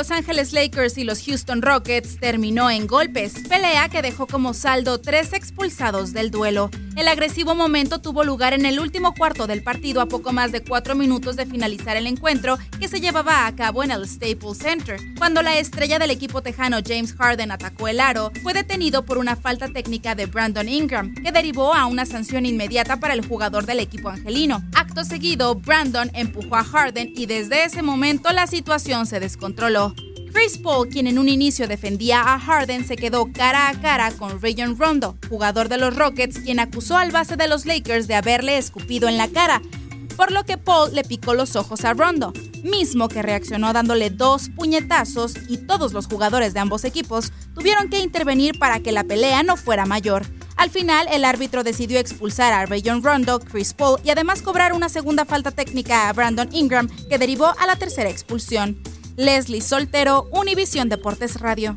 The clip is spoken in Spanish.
Los Ángeles Lakers y los Houston Rockets terminó en golpes, pelea que dejó como saldo tres expulsados del duelo. El agresivo momento tuvo lugar en el último cuarto del partido a poco más de cuatro minutos de finalizar el encuentro que se llevaba a cabo en el Staples Center. Cuando la estrella del equipo tejano James Harden atacó el aro, fue detenido por una falta técnica de Brandon Ingram, que derivó a una sanción inmediata para el jugador del equipo angelino. Acto seguido, Brandon empujó a Harden y desde ese momento la situación se descontroló. Chris Paul, quien en un inicio defendía a Harden, se quedó cara a cara con Rayon Rondo, jugador de los Rockets, quien acusó al base de los Lakers de haberle escupido en la cara, por lo que Paul le picó los ojos a Rondo, mismo que reaccionó dándole dos puñetazos y todos los jugadores de ambos equipos tuvieron que intervenir para que la pelea no fuera mayor. Al final, el árbitro decidió expulsar a Rayon Rondo, Chris Paul y además cobrar una segunda falta técnica a Brandon Ingram, que derivó a la tercera expulsión. Leslie Soltero, Univisión Deportes Radio.